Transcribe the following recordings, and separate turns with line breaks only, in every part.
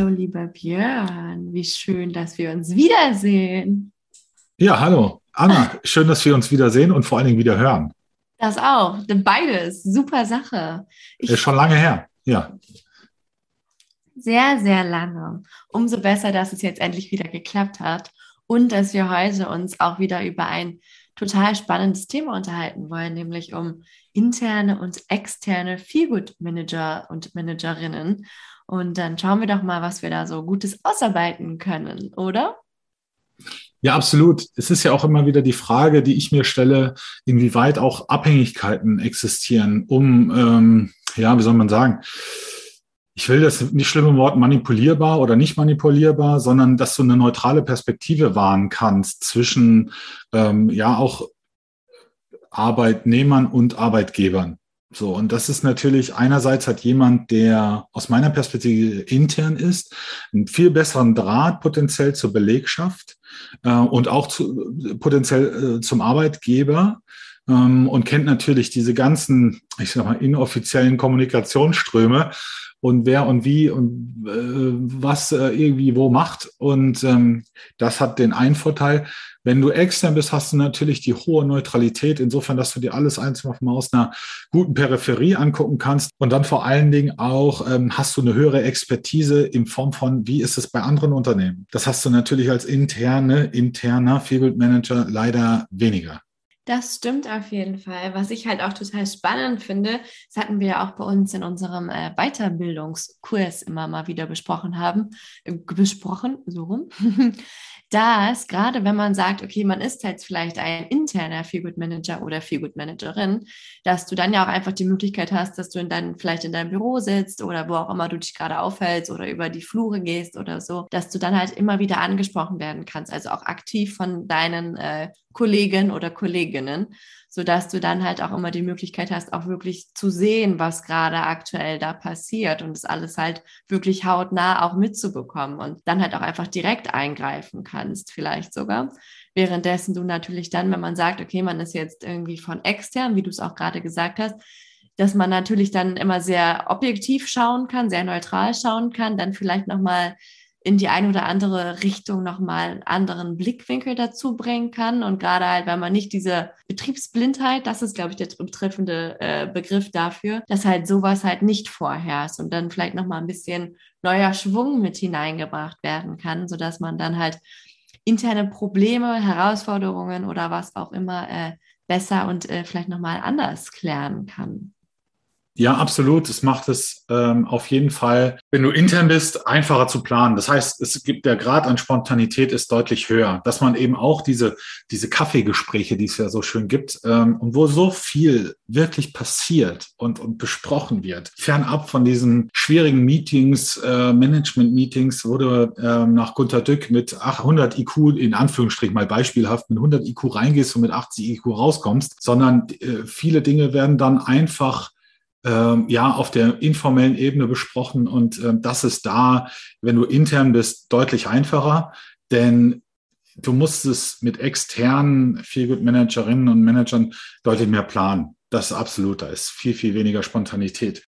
Hallo, lieber Björn. Wie schön, dass wir uns wiedersehen.
Ja, hallo. Anna, schön, dass wir uns wiedersehen und vor allen Dingen wieder hören.
Das auch. Beides. Super Sache.
Ich Ist schon lange her. Ja.
Sehr, sehr lange. Umso besser, dass es jetzt endlich wieder geklappt hat und dass wir heute uns auch wieder über ein total spannendes Thema unterhalten wollen, nämlich um interne und externe Feelgood Manager und Managerinnen. Und dann schauen wir doch mal, was wir da so Gutes ausarbeiten können, oder?
Ja, absolut. Es ist ja auch immer wieder die Frage, die ich mir stelle, inwieweit auch Abhängigkeiten existieren, um, ähm, ja, wie soll man sagen, ich will das nicht schlimme Wort manipulierbar oder nicht manipulierbar, sondern dass du eine neutrale Perspektive wahren kannst zwischen, ähm, ja, auch Arbeitnehmern und Arbeitgebern. So, und das ist natürlich einerseits hat jemand, der aus meiner Perspektive intern ist, einen viel besseren Draht potenziell zur Belegschaft äh, und auch zu, potenziell äh, zum Arbeitgeber ähm, und kennt natürlich diese ganzen, ich sag mal, inoffiziellen Kommunikationsströme und wer und wie und äh, was äh, irgendwie wo macht. Und ähm, das hat den einen Vorteil. Wenn du extern bist, hast du natürlich die hohe Neutralität, insofern, dass du dir alles einzeln mal aus einer guten Peripherie angucken kannst. Und dann vor allen Dingen auch ähm, hast du eine höhere Expertise in Form von, wie ist es bei anderen Unternehmen? Das hast du natürlich als interne, interner Field Manager leider weniger.
Das stimmt auf jeden Fall. Was ich halt auch total spannend finde, das hatten wir ja auch bei uns in unserem äh, Weiterbildungskurs immer mal wieder besprochen haben, äh, besprochen, so rum, dass gerade wenn man sagt, okay, man ist jetzt vielleicht ein interner Feelgood Manager oder Feelgood Managerin, dass du dann ja auch einfach die Möglichkeit hast, dass du in dein, vielleicht in deinem Büro sitzt oder wo auch immer du dich gerade aufhältst oder über die Flure gehst oder so, dass du dann halt immer wieder angesprochen werden kannst, also auch aktiv von deinen äh, Kollegen oder Kolleginnen, sodass du dann halt auch immer die Möglichkeit hast, auch wirklich zu sehen, was gerade aktuell da passiert und es alles halt wirklich hautnah auch mitzubekommen und dann halt auch einfach direkt eingreifen kannst, vielleicht sogar. Währenddessen du natürlich dann, wenn man sagt, okay, man ist jetzt irgendwie von extern, wie du es auch gerade gesagt hast, dass man natürlich dann immer sehr objektiv schauen kann, sehr neutral schauen kann, dann vielleicht nochmal in die eine oder andere Richtung nochmal einen anderen Blickwinkel dazu bringen kann. Und gerade halt, weil man nicht diese Betriebsblindheit, das ist, glaube ich, der betreffende äh, Begriff dafür, dass halt sowas halt nicht vorherrscht und dann vielleicht nochmal ein bisschen neuer Schwung mit hineingebracht werden kann, sodass man dann halt interne Probleme, Herausforderungen oder was auch immer äh, besser und äh, vielleicht nochmal anders klären kann.
Ja, absolut. Es macht es ähm, auf jeden Fall, wenn du intern bist, einfacher zu planen. Das heißt, es gibt der Grad an Spontanität ist deutlich höher, dass man eben auch diese diese Kaffeegespräche, die es ja so schön gibt, ähm, und wo so viel wirklich passiert und und besprochen wird, fernab von diesen schwierigen Meetings, äh, Management-Meetings, wo du ähm, nach Gunter Dück mit 800 IQ in Anführungsstrichen mal beispielhaft mit 100 IQ reingehst und mit 80 IQ rauskommst, sondern äh, viele Dinge werden dann einfach ähm, ja auf der informellen Ebene besprochen und ähm, das ist da, wenn du intern bist, deutlich einfacher, denn du musst es mit externen Feelgood Managerinnen und Managern deutlich mehr planen. Das ist absolut, da ist viel, viel weniger Spontanität.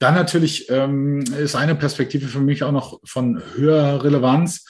Dann natürlich ähm, ist eine Perspektive für mich auch noch von höherer Relevanz.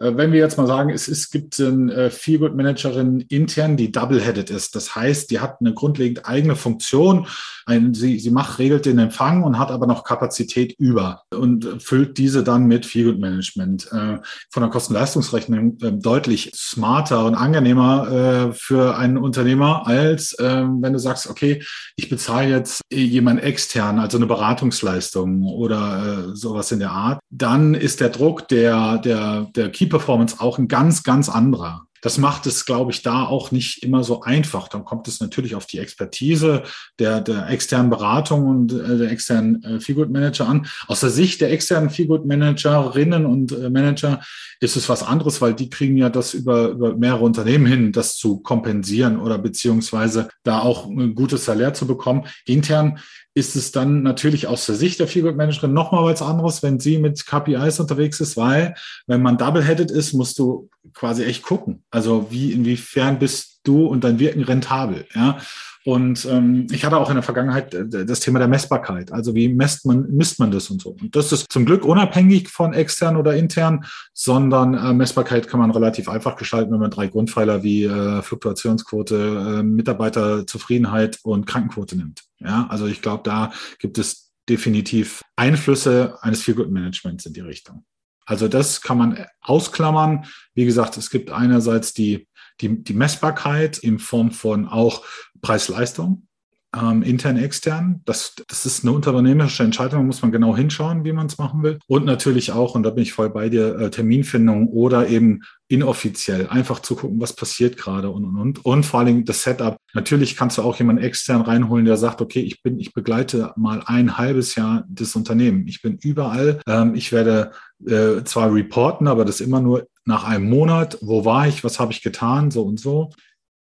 Äh, wenn wir jetzt mal sagen, es, es gibt eine äh, Feelgood Managerin intern, die double-headed ist. Das heißt, die hat eine grundlegend eigene Funktion. Ein, sie, sie macht, regelt den Empfang und hat aber noch Kapazität über und füllt diese dann mit Feelgood Management. Äh, von der Kosten-Leistungsrechnung deutlich smarter und angenehmer für einen Unternehmer, als wenn du sagst, okay, ich bezahle jetzt jemand extern, also eine Beratungsleistung oder sowas in der Art. Dann ist der Druck der, der, der Keep Performance auch ein ganz, ganz anderer. Das macht es, glaube ich, da auch nicht immer so einfach. Dann kommt es natürlich auf die Expertise der, der externen Beratung und äh, der externen äh, Feelgood Manager an. Aus der Sicht der externen Feelgood Managerinnen und äh, Manager ist es was anderes, weil die kriegen ja das über, über mehrere Unternehmen hin, das zu kompensieren oder beziehungsweise da auch ein gutes Salär zu bekommen. Intern ist es dann natürlich aus der Sicht der Figure Managerin nochmal was anderes, wenn sie mit KPIs unterwegs ist, weil wenn man double-headed ist, musst du quasi echt gucken. Also wie, inwiefern bist du und dein Wirken rentabel, ja? Und ähm, ich hatte auch in der Vergangenheit äh, das Thema der Messbarkeit. Also wie messt man, misst man das und so. Und das ist zum Glück unabhängig von extern oder intern, sondern äh, Messbarkeit kann man relativ einfach gestalten, wenn man drei Grundpfeiler wie äh, Fluktuationsquote, äh, Mitarbeiterzufriedenheit und Krankenquote nimmt. Ja, also ich glaube, da gibt es definitiv Einflüsse eines Feel-Good-Managements in die Richtung. Also das kann man ausklammern. Wie gesagt, es gibt einerseits die die, die Messbarkeit in Form von auch Preis-Leistung, ähm, intern, extern. Das, das ist eine unternehmerische Entscheidung, da muss man genau hinschauen, wie man es machen will. Und natürlich auch, und da bin ich voll bei dir, äh, Terminfindung oder eben inoffiziell einfach zu gucken, was passiert gerade und, und, und. Und vor Dingen das Setup. Natürlich kannst du auch jemanden extern reinholen, der sagt, okay, ich bin, ich begleite mal ein halbes Jahr das Unternehmen. Ich bin überall. Ähm, ich werde äh, zwar reporten, aber das immer nur nach einem Monat. Wo war ich? Was habe ich getan? So und so.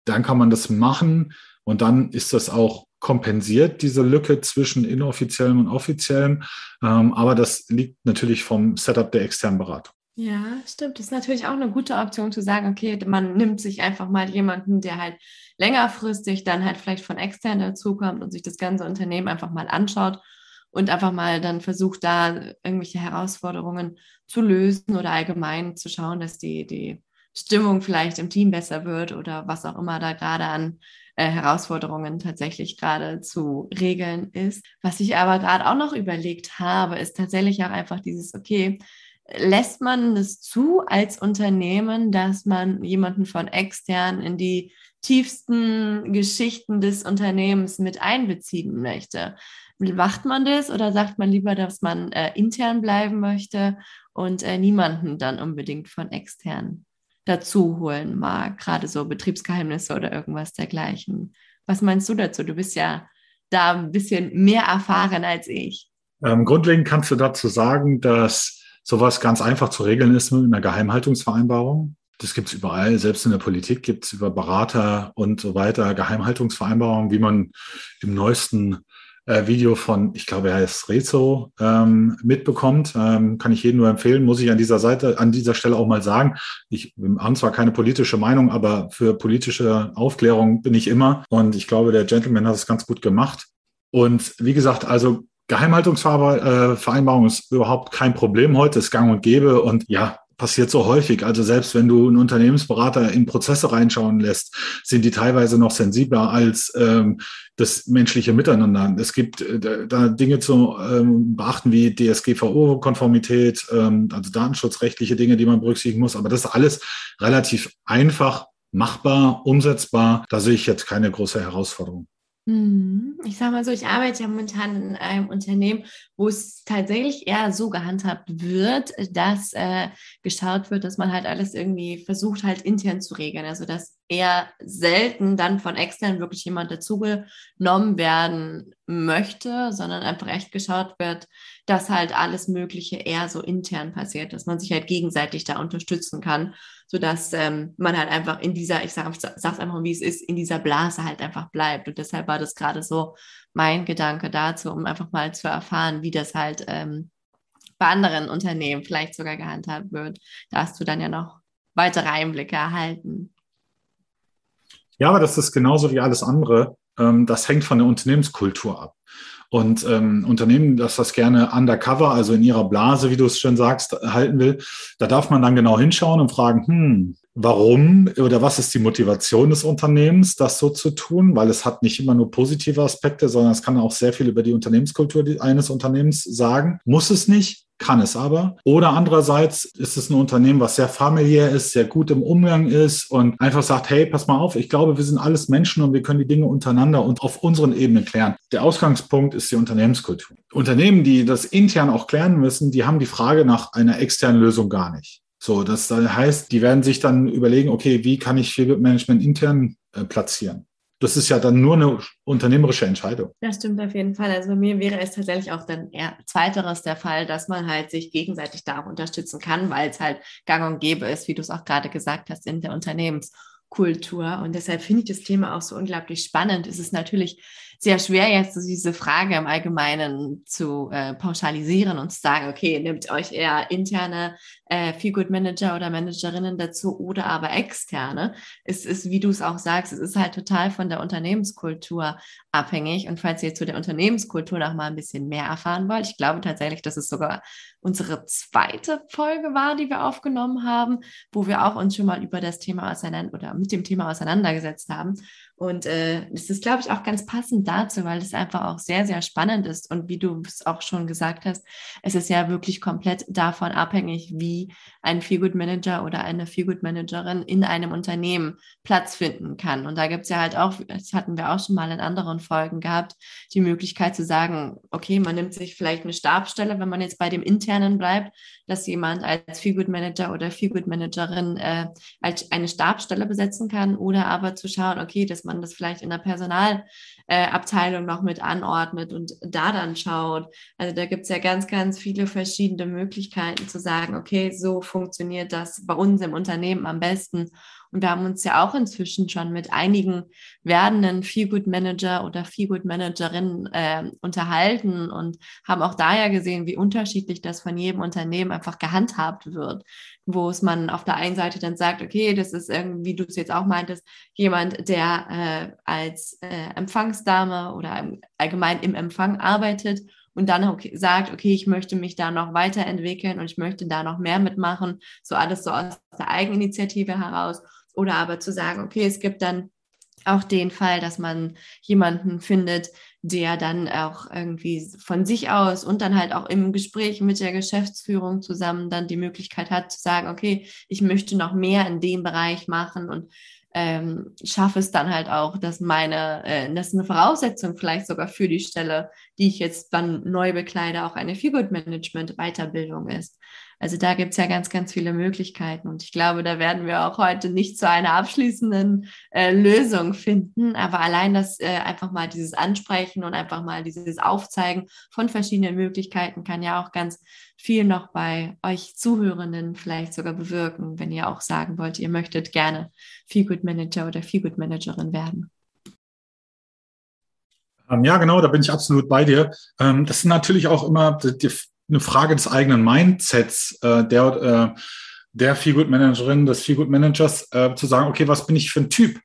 Dann kann man das machen. Und dann ist das auch kompensiert, diese Lücke zwischen inoffiziellem und offiziellem. Ähm, aber das liegt natürlich vom Setup der externen Beratung.
Ja, stimmt. Das ist natürlich auch eine gute Option zu sagen, okay, man nimmt sich einfach mal jemanden, der halt längerfristig dann halt vielleicht von extern dazukommt und sich das ganze Unternehmen einfach mal anschaut und einfach mal dann versucht, da irgendwelche Herausforderungen zu lösen oder allgemein zu schauen, dass die, die Stimmung vielleicht im Team besser wird oder was auch immer da gerade an äh, Herausforderungen tatsächlich gerade zu regeln ist. Was ich aber gerade auch noch überlegt habe, ist tatsächlich auch einfach dieses, okay, lässt man es zu als Unternehmen, dass man jemanden von extern in die tiefsten Geschichten des Unternehmens mit einbeziehen möchte? Macht man das oder sagt man lieber, dass man äh, intern bleiben möchte und äh, niemanden dann unbedingt von extern dazu holen mag, gerade so Betriebsgeheimnisse oder irgendwas dergleichen. Was meinst du dazu? Du bist ja da ein bisschen mehr erfahren als ich.
Ähm, grundlegend kannst du dazu sagen, dass sowas ganz einfach zu regeln ist mit einer Geheimhaltungsvereinbarung. Das gibt es überall, selbst in der Politik gibt es über Berater und so weiter Geheimhaltungsvereinbarungen, wie man im neuesten äh, Video von, ich glaube, er heißt Rezo, ähm, mitbekommt. Ähm, kann ich jedem nur empfehlen, muss ich an dieser Seite, an dieser Stelle auch mal sagen. Ich habe zwar keine politische Meinung, aber für politische Aufklärung bin ich immer. Und ich glaube, der Gentleman hat es ganz gut gemacht. Und wie gesagt, also Geheimhaltungsvereinbarung äh, ist überhaupt kein Problem heute, ist gang und gäbe. Und ja, passiert so häufig. Also selbst wenn du einen Unternehmensberater in Prozesse reinschauen lässt, sind die teilweise noch sensibler als ähm, das menschliche Miteinander. Es gibt äh, da Dinge zu ähm, beachten wie DSGVO-Konformität, ähm, also datenschutzrechtliche Dinge, die man berücksichtigen muss. Aber das ist alles relativ einfach machbar, umsetzbar. Da sehe ich jetzt keine große Herausforderung.
Mhm. Ich sage mal so, ich arbeite ja momentan in einem Unternehmen, wo es tatsächlich eher so gehandhabt wird, dass äh, geschaut wird, dass man halt alles irgendwie versucht halt intern zu regeln. Also dass eher selten dann von extern wirklich jemand dazugenommen werden möchte, sondern einfach echt geschaut wird, dass halt alles Mögliche eher so intern passiert, dass man sich halt gegenseitig da unterstützen kann sodass ähm, man halt einfach in dieser, ich sage es einfach, wie es ist, in dieser Blase halt einfach bleibt. Und deshalb war das gerade so mein Gedanke dazu, um einfach mal zu erfahren, wie das halt ähm, bei anderen Unternehmen vielleicht sogar gehandhabt wird. Da hast du dann ja noch weitere Einblicke erhalten.
Ja, aber das ist genauso wie alles andere. Ähm, das hängt von der Unternehmenskultur ab. Und ähm, Unternehmen, das das gerne undercover, also in ihrer Blase, wie du es schon sagst, halten will, da darf man dann genau hinschauen und fragen, hm, warum oder was ist die Motivation des Unternehmens, das so zu tun? Weil es hat nicht immer nur positive Aspekte, sondern es kann auch sehr viel über die Unternehmenskultur eines Unternehmens sagen. Muss es nicht, kann es aber. Oder andererseits ist es ein Unternehmen, was sehr familiär ist, sehr gut im Umgang ist und einfach sagt, hey, pass mal auf, ich glaube, wir sind alles Menschen und wir können die Dinge untereinander und auf unseren Ebenen klären. Der Ausgangspunkt ist die Unternehmenskultur. Unternehmen, die das intern auch klären müssen, die haben die Frage nach einer externen Lösung gar nicht. So, das heißt, die werden sich dann überlegen, okay, wie kann ich Feelgood Management intern äh, platzieren? Das ist ja dann nur eine unternehmerische Entscheidung.
Das stimmt auf jeden Fall. Also bei mir wäre es tatsächlich auch dann eher zweiteres der Fall, dass man halt sich gegenseitig da auch unterstützen kann, weil es halt gang und gäbe ist, wie du es auch gerade gesagt hast, in der Unternehmenskultur. Und deshalb finde ich das Thema auch so unglaublich spannend. Es ist natürlich sehr schwer, jetzt diese Frage im Allgemeinen zu äh, pauschalisieren und zu sagen, okay, nehmt euch eher interne äh, Good Manager oder Managerinnen dazu oder aber externe. Es ist, wie du es auch sagst, es ist halt total von der Unternehmenskultur abhängig. Und falls ihr zu der Unternehmenskultur noch mal ein bisschen mehr erfahren wollt, ich glaube tatsächlich, dass es sogar unsere zweite Folge war, die wir aufgenommen haben, wo wir auch uns schon mal über das Thema auseinander oder mit dem Thema auseinandergesetzt haben. Und äh, es ist, glaube ich, auch ganz passend dazu, weil es einfach auch sehr, sehr spannend ist. Und wie du es auch schon gesagt hast, es ist ja wirklich komplett davon abhängig, wie ein Feelgood Manager oder eine Feelgood Managerin in einem Unternehmen Platz finden kann. Und da gibt es ja halt auch, das hatten wir auch schon mal in anderen Folgen gehabt, die Möglichkeit zu sagen, okay, man nimmt sich vielleicht eine Stabstelle, wenn man jetzt bei dem internen bleibt, dass jemand als Feelgood Manager oder Feelgood Managerin äh, als eine Stabstelle besetzen kann oder aber zu schauen, okay, dass man das vielleicht in der Personalabteilung äh, noch mit anordnet und da dann schaut. Also da gibt es ja ganz, ganz viele verschiedene Möglichkeiten zu sagen, okay, so funktioniert das bei uns im Unternehmen am besten. Und wir haben uns ja auch inzwischen schon mit einigen werdenden Feelgood Manager oder Feelgood Managerinnen äh, unterhalten und haben auch da ja gesehen, wie unterschiedlich das von jedem Unternehmen einfach gehandhabt wird. Wo es man auf der einen Seite dann sagt, okay, das ist irgendwie, wie du es jetzt auch meintest, jemand, der äh, als äh, Empfangsdame oder allgemein im Empfang arbeitet und dann okay, sagt, okay, ich möchte mich da noch weiterentwickeln und ich möchte da noch mehr mitmachen, so alles so aus der Eigeninitiative heraus. Oder aber zu sagen, okay, es gibt dann auch den Fall, dass man jemanden findet, der dann auch irgendwie von sich aus und dann halt auch im Gespräch mit der Geschäftsführung zusammen dann die Möglichkeit hat zu sagen, okay, ich möchte noch mehr in dem Bereich machen und ähm, schaffe es dann halt auch, dass meine, äh, dass eine Voraussetzung vielleicht sogar für die Stelle, die ich jetzt dann neu bekleide, auch eine Feelgood Management Weiterbildung ist. Also da gibt es ja ganz, ganz viele Möglichkeiten und ich glaube, da werden wir auch heute nicht zu einer abschließenden äh, Lösung finden, aber allein das äh, einfach mal dieses Ansprechen und einfach mal dieses Aufzeigen von verschiedenen Möglichkeiten kann ja auch ganz viel noch bei euch Zuhörenden vielleicht sogar bewirken, wenn ihr auch sagen wollt, ihr möchtet gerne Feelgood Manager oder Feelgood Managerin werden.
Ähm, ja, genau, da bin ich absolut bei dir. Ähm, das ist natürlich auch immer eine Frage des eigenen Mindsets äh, der, äh, der Feelgood Managerin, des Feelgood Managers, äh, zu sagen, okay, was bin ich für ein Typ?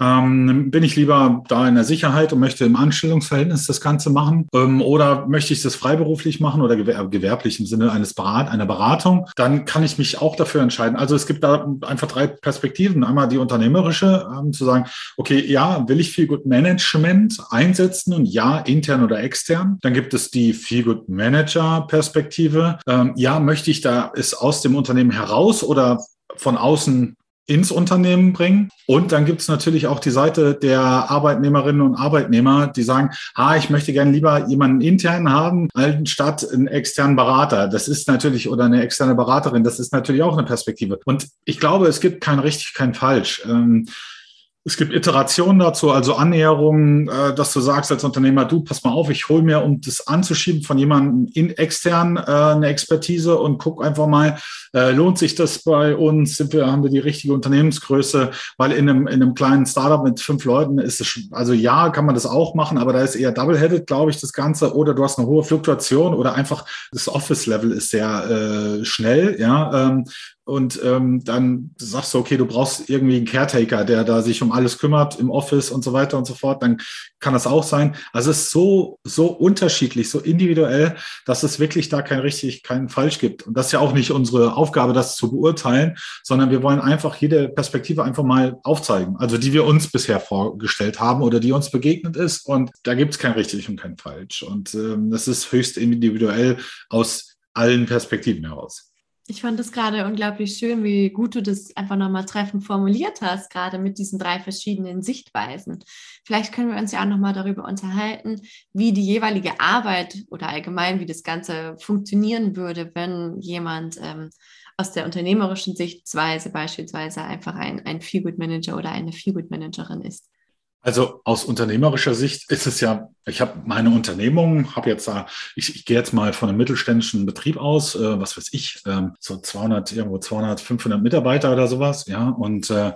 Ähm, bin ich lieber da in der Sicherheit und möchte im Anstellungsverhältnis das Ganze machen? Ähm, oder möchte ich das freiberuflich machen oder gewer gewerblich im Sinne eines Berat einer Beratung? Dann kann ich mich auch dafür entscheiden. Also es gibt da einfach drei Perspektiven. Einmal die unternehmerische, ähm, zu sagen, okay, ja, will ich Feel Good Management einsetzen und ja, intern oder extern. Dann gibt es die Feel Good Manager Perspektive. Ähm, ja, möchte ich da es aus dem Unternehmen heraus oder von außen ins Unternehmen bringen. Und dann gibt es natürlich auch die Seite der Arbeitnehmerinnen und Arbeitnehmer, die sagen, ha, ich möchte gerne lieber jemanden intern haben, statt einen externen Berater. Das ist natürlich, oder eine externe Beraterin, das ist natürlich auch eine Perspektive. Und ich glaube, es gibt kein richtig, kein falsch. Ähm, es gibt Iterationen dazu, also Annäherungen, äh, dass du sagst als Unternehmer, du, pass mal auf, ich hole mir, um das anzuschieben von jemandem in extern äh, eine Expertise und guck einfach mal, äh, lohnt sich das bei uns? Sind wir, haben wir die richtige Unternehmensgröße? Weil in einem, in einem kleinen Startup mit fünf Leuten ist es, also ja, kann man das auch machen, aber da ist eher double-headed, glaube ich, das Ganze. Oder du hast eine hohe Fluktuation oder einfach das Office-Level ist sehr äh, schnell, ja. Ähm, und ähm, dann sagst du, okay, du brauchst irgendwie einen Caretaker, der da sich um alles kümmert im Office und so weiter und so fort, dann kann das auch sein. Also es ist so, so unterschiedlich, so individuell, dass es wirklich da kein richtig, kein falsch gibt. Und das ist ja auch nicht unsere Aufgabe, das zu beurteilen, sondern wir wollen einfach jede Perspektive einfach mal aufzeigen, also die wir uns bisher vorgestellt haben oder die uns begegnet ist. Und da gibt es kein richtig und kein falsch. Und ähm, das ist höchst individuell aus allen Perspektiven heraus.
Ich fand es gerade unglaublich schön, wie gut du das einfach nochmal treffend formuliert hast, gerade mit diesen drei verschiedenen Sichtweisen. Vielleicht können wir uns ja auch nochmal darüber unterhalten, wie die jeweilige Arbeit oder allgemein, wie das Ganze funktionieren würde, wenn jemand ähm, aus der unternehmerischen Sichtweise beispielsweise einfach ein, ein Feelgood-Manager oder eine Feelgood-Managerin ist.
Also aus unternehmerischer Sicht ist es ja, ich habe meine Unternehmung, habe jetzt da, ich, ich gehe jetzt mal von einem mittelständischen Betrieb aus, äh, was weiß ich, äh, so 200, irgendwo 200, 500 Mitarbeiter oder sowas, ja, und äh,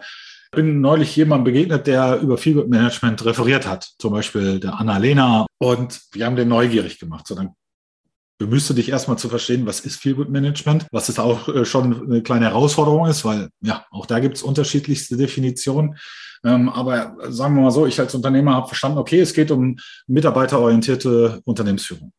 bin neulich jemandem begegnet, der über Feelgood Management referiert hat, zum Beispiel der Anna-Lena, und wir haben den neugierig gemacht. So, dann bemühst du dich erstmal zu verstehen, was ist Feelgood Management, was es auch äh, schon eine kleine Herausforderung ist, weil ja, auch da gibt es unterschiedlichste Definitionen. Ähm, aber sagen wir mal so, ich als Unternehmer habe verstanden, okay, es geht um mitarbeiterorientierte Unternehmensführung.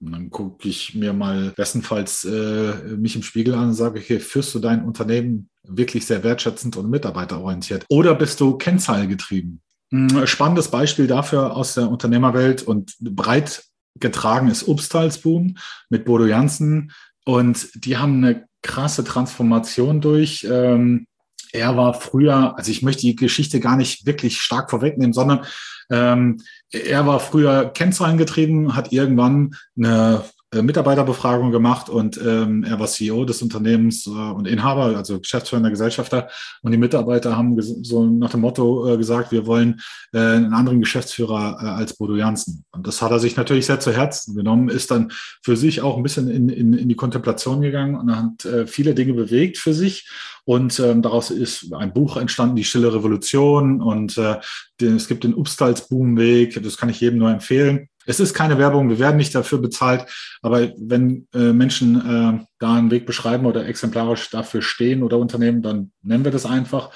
Und dann gucke ich mir mal bestenfalls äh, mich im Spiegel an und sage, okay, führst du dein Unternehmen wirklich sehr wertschätzend und mitarbeiterorientiert? Oder bist du kennzahlgetrieben? Hm, spannendes Beispiel dafür aus der Unternehmerwelt und breit getragen ist Obstalsboom mit Bodo Jansen. Und die haben eine krasse Transformation durch. Ähm, er war früher, also ich möchte die Geschichte gar nicht wirklich stark vorwegnehmen, sondern ähm, er war früher Kennzahlen getrieben, hat irgendwann eine äh, Mitarbeiterbefragung gemacht und ähm, er war CEO des Unternehmens äh, und Inhaber, also geschäftsführender Gesellschafter. Und die Mitarbeiter haben so nach dem Motto äh, gesagt, wir wollen äh, einen anderen Geschäftsführer äh, als Bodo Jansen. Und das hat er sich natürlich sehr zu Herzen genommen, ist dann für sich auch ein bisschen in, in, in die Kontemplation gegangen und hat äh, viele Dinge bewegt für sich. Und ähm, daraus ist ein Buch entstanden, die Stille Revolution. Und äh, den, es gibt den Upstals-Boomweg, das kann ich jedem nur empfehlen. Es ist keine Werbung, wir werden nicht dafür bezahlt, aber wenn äh, Menschen äh, da einen Weg beschreiben oder exemplarisch dafür stehen oder Unternehmen, dann nennen wir das einfach.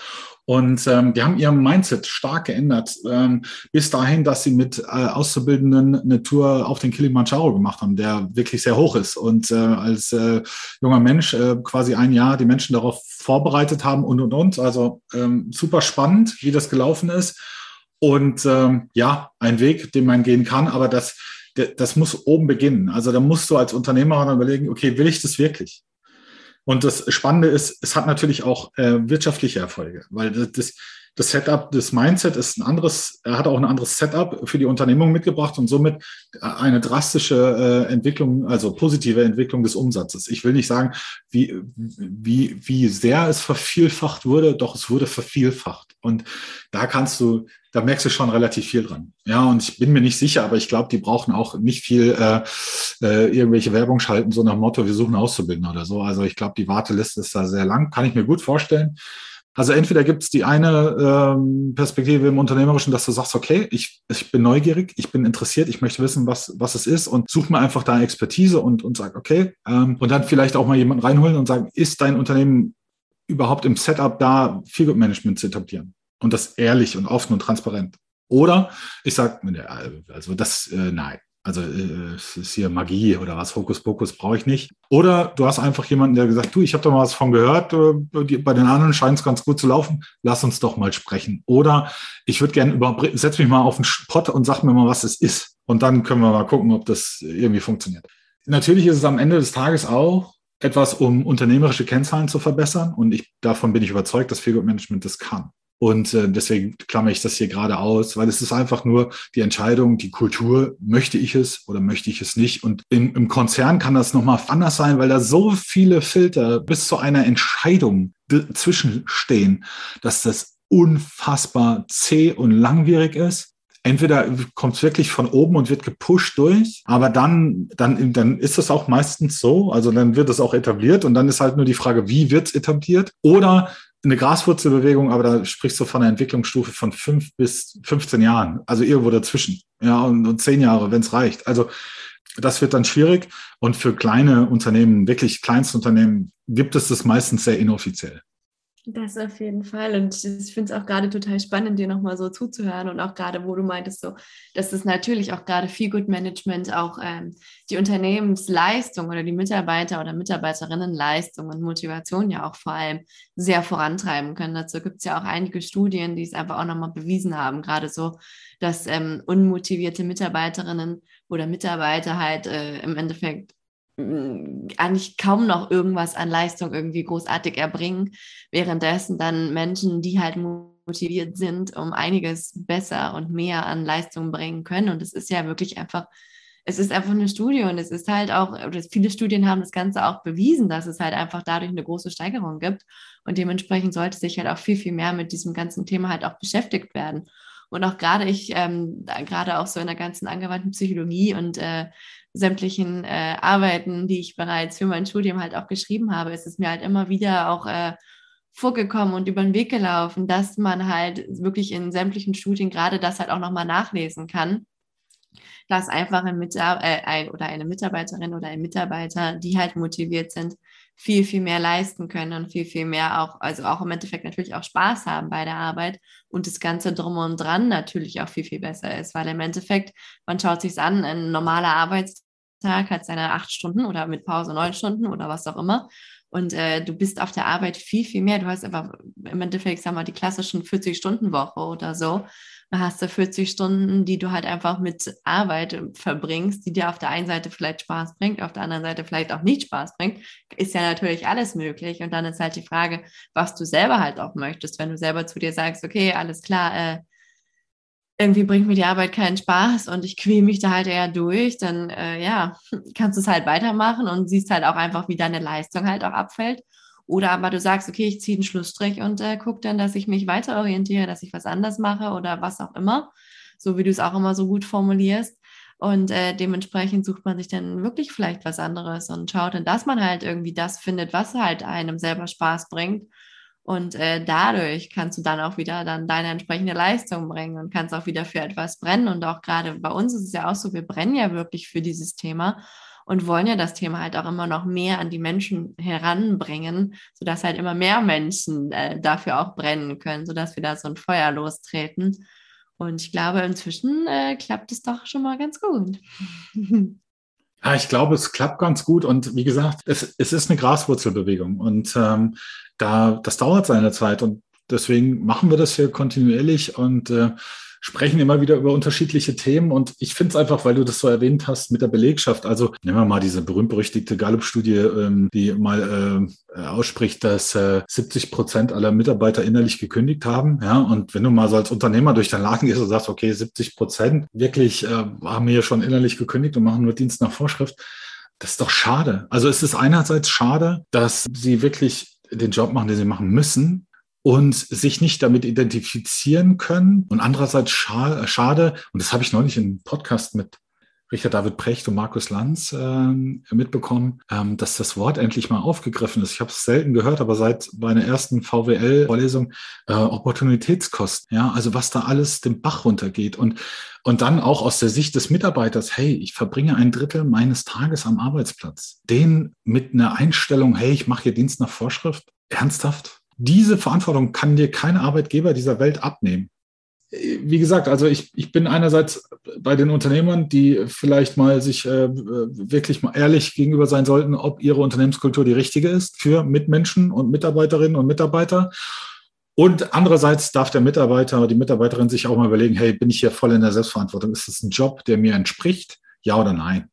Und ähm, die haben ihr Mindset stark geändert, ähm, bis dahin, dass sie mit äh, Auszubildenden eine Tour auf den Kilimanjaro gemacht haben, der wirklich sehr hoch ist. Und äh, als äh, junger Mensch äh, quasi ein Jahr die Menschen darauf vorbereitet haben und, und, und. Also ähm, super spannend, wie das gelaufen ist. Und ähm, ja, ein Weg, den man gehen kann, aber das, das muss oben beginnen. Also da musst du als Unternehmer überlegen, okay, will ich das wirklich? Und das Spannende ist, es hat natürlich auch äh, wirtschaftliche Erfolge, weil das, das Setup, das Mindset ist ein anderes, er hat auch ein anderes Setup für die Unternehmung mitgebracht und somit eine drastische äh, Entwicklung, also positive Entwicklung des Umsatzes. Ich will nicht sagen, wie, wie, wie sehr es vervielfacht wurde, doch es wurde vervielfacht. Und da kannst du, da merkst du schon relativ viel dran. Ja, und ich bin mir nicht sicher, aber ich glaube, die brauchen auch nicht viel äh, äh, irgendwelche Werbung schalten, so nach Motto, wir suchen Auszubildende oder so. Also ich glaube, die Warteliste ist da sehr lang, kann ich mir gut vorstellen. Also entweder gibt es die eine ähm, Perspektive im Unternehmerischen, dass du sagst, okay, ich, ich bin neugierig, ich bin interessiert, ich möchte wissen, was, was es ist und such mir einfach da Expertise und, und sag, okay, ähm, und dann vielleicht auch mal jemanden reinholen und sagen, ist dein Unternehmen überhaupt im Setup da, Feelgood Management zu etablieren? Und das ehrlich und offen und transparent. Oder ich sage, also das, äh, nein, also äh, es ist hier Magie oder was, Hokuspokus brauche ich nicht. Oder du hast einfach jemanden, der gesagt, du, ich habe da mal was von gehört, äh, bei den anderen scheint es ganz gut zu laufen, lass uns doch mal sprechen. Oder ich würde gerne über, setz mich mal auf den Spot und sag mir mal, was es ist. Und dann können wir mal gucken, ob das irgendwie funktioniert. Natürlich ist es am Ende des Tages auch etwas, um unternehmerische Kennzahlen zu verbessern. Und ich, davon bin ich überzeugt, dass Feelgood Management das kann. Und äh, deswegen klammere ich das hier gerade aus, weil es ist einfach nur die Entscheidung, die Kultur, möchte ich es oder möchte ich es nicht. Und in, im Konzern kann das nochmal anders sein, weil da so viele Filter bis zu einer Entscheidung zwischenstehen, dass das unfassbar zäh und langwierig ist. Entweder kommt es wirklich von oben und wird gepusht durch, aber dann, dann, dann ist es auch meistens so, also dann wird es auch etabliert und dann ist halt nur die Frage, wie wird es etabliert? Oder eine Graswurzelbewegung, aber da sprichst du von einer Entwicklungsstufe von fünf bis 15 Jahren, also irgendwo dazwischen. Ja, und, und zehn Jahre, wenn es reicht. Also das wird dann schwierig. Und für kleine Unternehmen, wirklich Kleinstunternehmen, gibt es das meistens sehr inoffiziell.
Das auf jeden Fall. Und ich finde es auch gerade total spannend, dir nochmal so zuzuhören und auch gerade, wo du meintest, so, dass das natürlich auch gerade viel Good Management auch ähm, die Unternehmensleistung oder die Mitarbeiter oder Mitarbeiterinnenleistung und Motivation ja auch vor allem sehr vorantreiben können. Dazu gibt es ja auch einige Studien, die es einfach auch nochmal bewiesen haben, gerade so, dass ähm, unmotivierte Mitarbeiterinnen oder Mitarbeiter halt äh, im Endeffekt eigentlich kaum noch irgendwas an Leistung irgendwie großartig erbringen, währenddessen dann Menschen, die halt motiviert sind, um einiges besser und mehr an Leistung bringen können. Und es ist ja wirklich einfach, es ist einfach eine Studie und es ist halt auch, viele Studien haben das Ganze auch bewiesen, dass es halt einfach dadurch eine große Steigerung gibt. Und dementsprechend sollte sich halt auch viel, viel mehr mit diesem ganzen Thema halt auch beschäftigt werden. Und auch gerade ich, ähm, gerade auch so in der ganzen angewandten Psychologie und äh, sämtlichen äh, Arbeiten, die ich bereits für mein Studium halt auch geschrieben habe, ist es mir halt immer wieder auch äh, vorgekommen und über den Weg gelaufen, dass man halt wirklich in sämtlichen Studien gerade das halt auch nochmal nachlesen kann, dass einfach ein, Mitar äh, ein oder eine Mitarbeiterin oder ein Mitarbeiter, die halt motiviert sind, viel, viel mehr leisten können und viel, viel mehr auch, also auch im Endeffekt natürlich auch Spaß haben bei der Arbeit und das Ganze drum und dran natürlich auch viel, viel besser ist, weil im Endeffekt, man schaut sich an, ein normaler Arbeitstag hat seine acht Stunden oder mit Pause neun Stunden oder was auch immer. Und äh, du bist auf der Arbeit viel, viel mehr. Du hast einfach im Endeffekt, sag mal, die klassischen 40-Stunden-Woche oder so. Da hast du 40 Stunden, die du halt einfach mit Arbeit verbringst, die dir auf der einen Seite vielleicht Spaß bringt, auf der anderen Seite vielleicht auch nicht Spaß bringt. Ist ja natürlich alles möglich. Und dann ist halt die Frage, was du selber halt auch möchtest. Wenn du selber zu dir sagst, okay, alles klar, äh, irgendwie bringt mir die Arbeit keinen Spaß und ich quäle mich da halt eher durch, dann äh, ja, kannst du es halt weitermachen und siehst halt auch einfach, wie deine Leistung halt auch abfällt. Oder aber du sagst, okay, ich ziehe einen Schlussstrich und äh, gucke dann, dass ich mich weiter orientiere, dass ich was anders mache oder was auch immer, so wie du es auch immer so gut formulierst. Und äh, dementsprechend sucht man sich dann wirklich vielleicht was anderes und schaut dann, dass man halt irgendwie das findet, was halt einem selber Spaß bringt und äh, dadurch kannst du dann auch wieder dann deine entsprechende Leistung bringen und kannst auch wieder für etwas brennen. Und auch gerade bei uns ist es ja auch so, wir brennen ja wirklich für dieses Thema und wollen ja das Thema halt auch immer noch mehr an die Menschen heranbringen, sodass halt immer mehr Menschen äh, dafür auch brennen können, sodass wir da so ein Feuer lostreten. Und ich glaube, inzwischen äh, klappt es doch schon mal ganz gut.
Ja, ich glaube, es klappt ganz gut und wie gesagt, es, es ist eine Graswurzelbewegung und ähm, da das dauert seine Zeit und deswegen machen wir das hier kontinuierlich und äh, sprechen immer wieder über unterschiedliche Themen. Und ich finde es einfach, weil du das so erwähnt hast mit der Belegschaft. Also nehmen wir mal diese berühmt-berüchtigte Gallup-Studie, ähm, die mal äh, ausspricht, dass äh, 70 Prozent aller Mitarbeiter innerlich gekündigt haben. Ja, und wenn du mal so als Unternehmer durch deinen Laden gehst und sagst, okay, 70 Prozent wirklich äh, haben hier schon innerlich gekündigt und machen nur Dienst nach Vorschrift. Das ist doch schade. Also es ist einerseits schade, dass sie wirklich den Job machen, den sie machen müssen, und sich nicht damit identifizieren können. Und andererseits schade, und das habe ich neulich einem Podcast mit Richard David Precht und Markus Lanz äh, mitbekommen, ähm, dass das Wort endlich mal aufgegriffen ist. Ich habe es selten gehört, aber seit meiner ersten VWL-Vorlesung äh, Opportunitätskosten, ja, also was da alles den Bach runtergeht und und dann auch aus der Sicht des Mitarbeiters, hey, ich verbringe ein Drittel meines Tages am Arbeitsplatz. Den mit einer Einstellung, hey, ich mache hier Dienst nach Vorschrift, ernsthaft? Diese Verantwortung kann dir kein Arbeitgeber dieser Welt abnehmen. Wie gesagt, also ich, ich bin einerseits bei den Unternehmern, die vielleicht mal sich äh, wirklich mal ehrlich gegenüber sein sollten, ob ihre Unternehmenskultur die richtige ist für Mitmenschen und Mitarbeiterinnen und Mitarbeiter. Und andererseits darf der Mitarbeiter oder die Mitarbeiterin sich auch mal überlegen, hey, bin ich hier voll in der Selbstverantwortung? Ist das ein Job, der mir entspricht? Ja oder nein?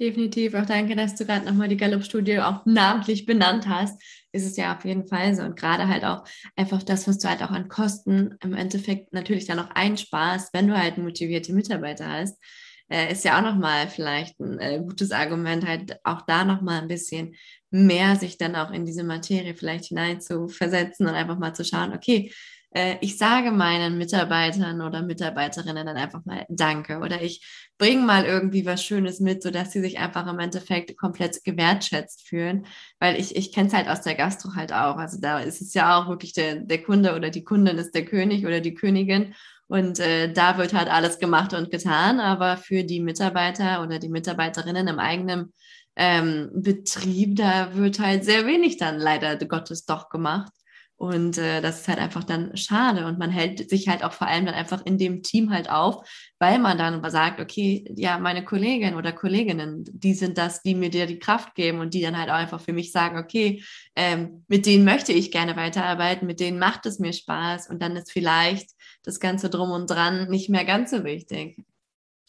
Definitiv. Auch danke, dass du gerade nochmal die Gallup-Studie auch namentlich benannt hast. Ist es ja auf jeden Fall so. Und gerade halt auch einfach das, was du halt auch an Kosten im Endeffekt natürlich dann noch einsparst, wenn du halt motivierte Mitarbeiter hast, äh, ist ja auch nochmal vielleicht ein äh, gutes Argument, halt auch da nochmal ein bisschen mehr sich dann auch in diese Materie vielleicht hinein zu versetzen und einfach mal zu schauen, okay, äh, ich sage meinen Mitarbeitern oder Mitarbeiterinnen dann einfach mal Danke oder ich bringe mal irgendwie was Schönes mit, sodass sie sich einfach im Endeffekt komplett gewertschätzt fühlen. Weil ich, ich kenne es halt aus der Gastro halt auch. Also da ist es ja auch wirklich der, der Kunde oder die Kundin ist der König oder die Königin. Und äh, da wird halt alles gemacht und getan. Aber für die Mitarbeiter oder die Mitarbeiterinnen im eigenen ähm, Betrieb, da wird halt sehr wenig dann leider Gottes doch gemacht. Und äh, das ist halt einfach dann schade. Und man hält sich halt auch vor allem dann einfach in dem Team halt auf, weil man dann sagt, okay, ja, meine Kollegin oder Kolleginnen, die sind das, die mir dir die Kraft geben und die dann halt auch einfach für mich sagen, okay, ähm, mit denen möchte ich gerne weiterarbeiten, mit denen macht es mir Spaß und dann ist vielleicht das Ganze drum und dran nicht mehr ganz so wichtig.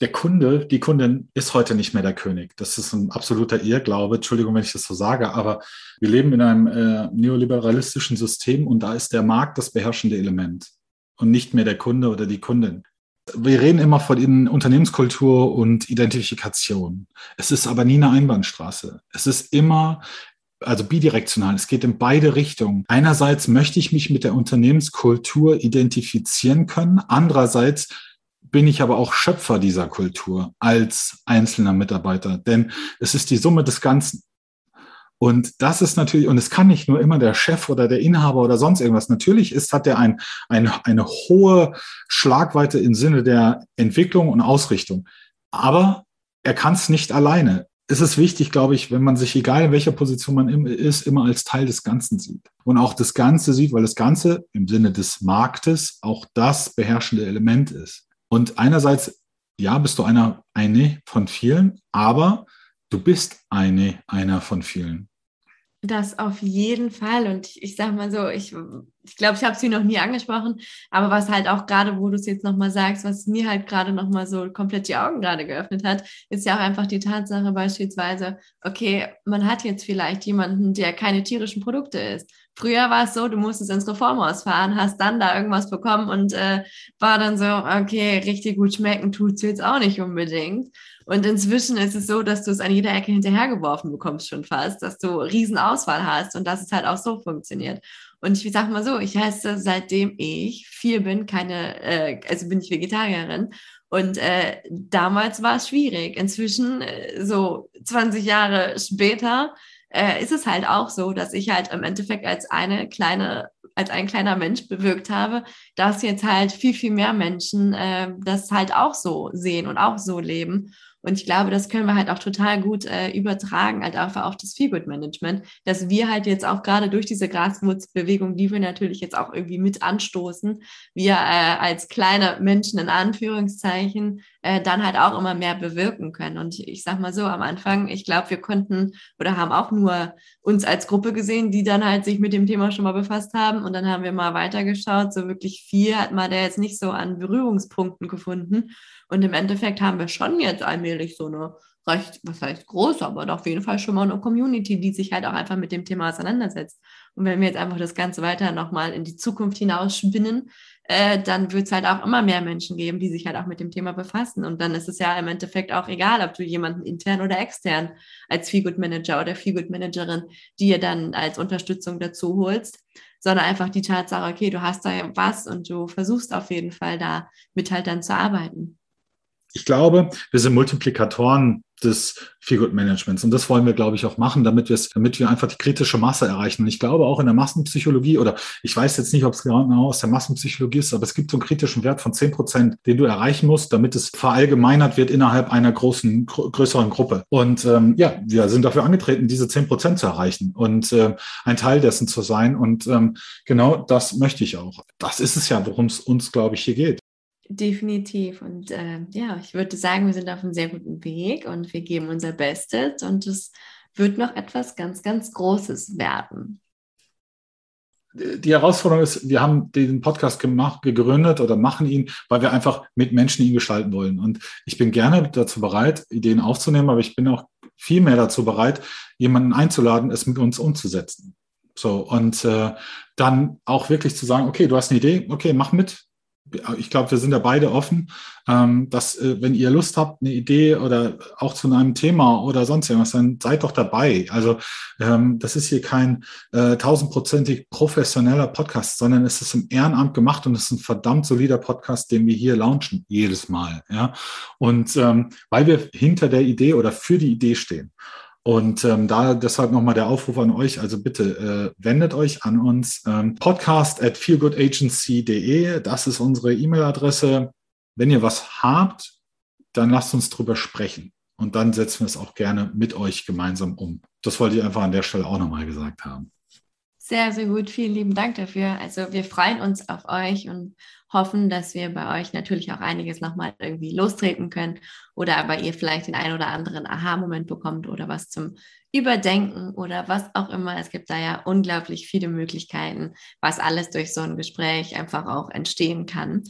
Der Kunde, die Kundin ist heute nicht mehr der König. Das ist ein absoluter Irrglaube. Entschuldigung, wenn ich das so sage, aber wir leben in einem äh, neoliberalistischen System und da ist der Markt das beherrschende Element und nicht mehr der Kunde oder die Kundin. Wir reden immer von Unternehmenskultur und Identifikation. Es ist aber nie eine Einbahnstraße. Es ist immer also bidirektional. Es geht in beide Richtungen. Einerseits möchte ich mich mit der Unternehmenskultur identifizieren können. Andererseits bin ich aber auch Schöpfer dieser Kultur als einzelner Mitarbeiter, denn es ist die Summe des Ganzen. Und das ist natürlich, und es kann nicht nur immer der Chef oder der Inhaber oder sonst irgendwas. Natürlich ist, hat er ein, ein, eine hohe Schlagweite im Sinne der Entwicklung und Ausrichtung. Aber er kann es nicht alleine. Es ist wichtig, glaube ich, wenn man sich, egal in welcher Position man ist, immer als Teil des Ganzen sieht. Und auch das Ganze sieht, weil das Ganze im Sinne des Marktes auch das beherrschende Element ist. Und einerseits, ja, bist du einer, eine von vielen, aber du bist eine, einer von vielen.
Das auf jeden Fall. Und ich, ich sage mal so, ich, ich glaube, ich habe sie noch nie angesprochen, aber was halt auch gerade, wo du es jetzt nochmal sagst, was mir halt gerade nochmal so komplett die Augen gerade geöffnet hat, ist ja auch einfach die Tatsache beispielsweise, okay, man hat jetzt vielleicht jemanden, der keine tierischen Produkte isst. Früher war es so, du musstest ins Reformhaus fahren, hast dann da irgendwas bekommen und äh, war dann so, okay, richtig gut schmecken tut es jetzt auch nicht unbedingt. Und inzwischen ist es so, dass du es an jeder Ecke hinterhergeworfen bekommst schon fast, dass du Riesenauswahl hast und dass es halt auch so funktioniert. Und ich sag mal so, ich heiße, seitdem ich vier bin, keine, äh, also bin ich Vegetarierin. Und äh, damals war es schwierig. Inzwischen, äh, so 20 Jahre später, äh, ist es halt auch so, dass ich halt im Endeffekt als eine kleine, als ein kleiner Mensch bewirkt habe, dass jetzt halt viel, viel mehr Menschen äh, das halt auch so sehen und auch so leben. Und ich glaube, das können wir halt auch total gut äh, übertragen, halt einfach auf das Feelgood-Management, dass wir halt jetzt auch gerade durch diese Graswurzbewegung, die wir natürlich jetzt auch irgendwie mit anstoßen, wir äh, als kleine Menschen in Anführungszeichen äh, dann halt auch immer mehr bewirken können. Und ich sag mal so, am Anfang, ich glaube, wir konnten oder haben auch nur uns als Gruppe gesehen, die dann halt sich mit dem Thema schon mal befasst haben. Und dann haben wir mal weitergeschaut. So wirklich viel hat man da jetzt nicht so an Berührungspunkten gefunden. Und im Endeffekt haben wir schon jetzt allmählich so eine recht, was heißt groß, aber auf jeden Fall schon mal eine Community, die sich halt auch einfach mit dem Thema auseinandersetzt. Und wenn wir jetzt einfach das Ganze weiter nochmal in die Zukunft hinausspinnen, äh, dann wird es halt auch immer mehr Menschen geben, die sich halt auch mit dem Thema befassen. Und dann ist es ja im Endeffekt auch egal, ob du jemanden intern oder extern als Feelgood Manager oder Feelgood Managerin dir dann als Unterstützung dazu holst, sondern einfach die Tatsache, okay, du hast da was und du versuchst auf jeden Fall da mit halt dann zu arbeiten
ich glaube, wir sind Multiplikatoren des Feelgood Managements. Und das wollen wir, glaube ich, auch machen, damit wir damit wir einfach die kritische Masse erreichen. Und ich glaube auch in der Massenpsychologie, oder ich weiß jetzt nicht, ob es genau aus der Massenpsychologie ist, aber es gibt so einen kritischen Wert von zehn Prozent, den du erreichen musst, damit es verallgemeinert wird innerhalb einer großen, größeren Gruppe. Und ähm, ja, wir sind dafür angetreten, diese zehn Prozent zu erreichen und äh, ein Teil dessen zu sein. Und ähm, genau das möchte ich auch. Das ist es ja, worum es uns, glaube ich, hier geht.
Definitiv. Und äh, ja, ich würde sagen, wir sind auf einem sehr guten Weg und wir geben unser Bestes und es wird noch etwas ganz, ganz Großes werden.
Die Herausforderung ist, wir haben den Podcast gemacht, gegründet oder machen ihn, weil wir einfach mit Menschen ihn gestalten wollen. Und ich bin gerne dazu bereit, Ideen aufzunehmen, aber ich bin auch viel mehr dazu bereit, jemanden einzuladen, es mit uns umzusetzen. So, und äh, dann auch wirklich zu sagen, okay, du hast eine Idee, okay, mach mit, ich glaube, wir sind ja beide offen, ähm, dass äh, wenn ihr Lust habt, eine Idee oder auch zu einem Thema oder sonst irgendwas, dann seid doch dabei. Also ähm, das ist hier kein äh, tausendprozentig professioneller Podcast, sondern es ist im Ehrenamt gemacht und es ist ein verdammt solider Podcast, den wir hier launchen jedes Mal. Ja, und ähm, weil wir hinter der Idee oder für die Idee stehen. Und ähm, da deshalb nochmal der Aufruf an euch. Also bitte äh, wendet euch an uns. Ähm, podcast at feelgoodagency.de. Das ist unsere E-Mail-Adresse. Wenn ihr was habt, dann lasst uns drüber sprechen. Und dann setzen wir es auch gerne mit euch gemeinsam um. Das wollte ich einfach an der Stelle auch nochmal gesagt haben.
Sehr, sehr gut. Vielen lieben Dank dafür. Also wir freuen uns auf euch und hoffen, dass wir bei euch natürlich auch einiges nochmal irgendwie lostreten können oder aber ihr vielleicht den einen oder anderen Aha-Moment bekommt oder was zum Überdenken oder was auch immer. Es gibt da ja unglaublich viele Möglichkeiten, was alles durch so ein Gespräch einfach auch entstehen kann.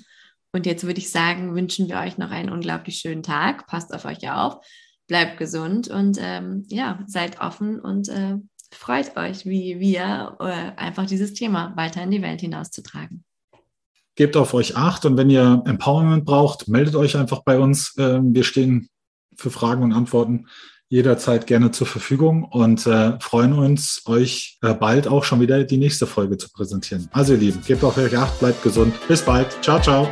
Und jetzt würde ich sagen, wünschen wir euch noch einen unglaublich schönen Tag. Passt auf euch auf, bleibt gesund und ähm, ja, seid offen und äh, freut euch, wie wir äh, einfach dieses Thema weiter in die Welt hinauszutragen.
Gebt auf euch acht und wenn ihr Empowerment braucht, meldet euch einfach bei uns. Ähm, wir stehen für Fragen und Antworten jederzeit gerne zur Verfügung und äh, freuen uns, euch äh, bald auch schon wieder die nächste Folge zu präsentieren. Also ihr Lieben, gebt auf euch acht, bleibt gesund. Bis bald. Ciao, ciao.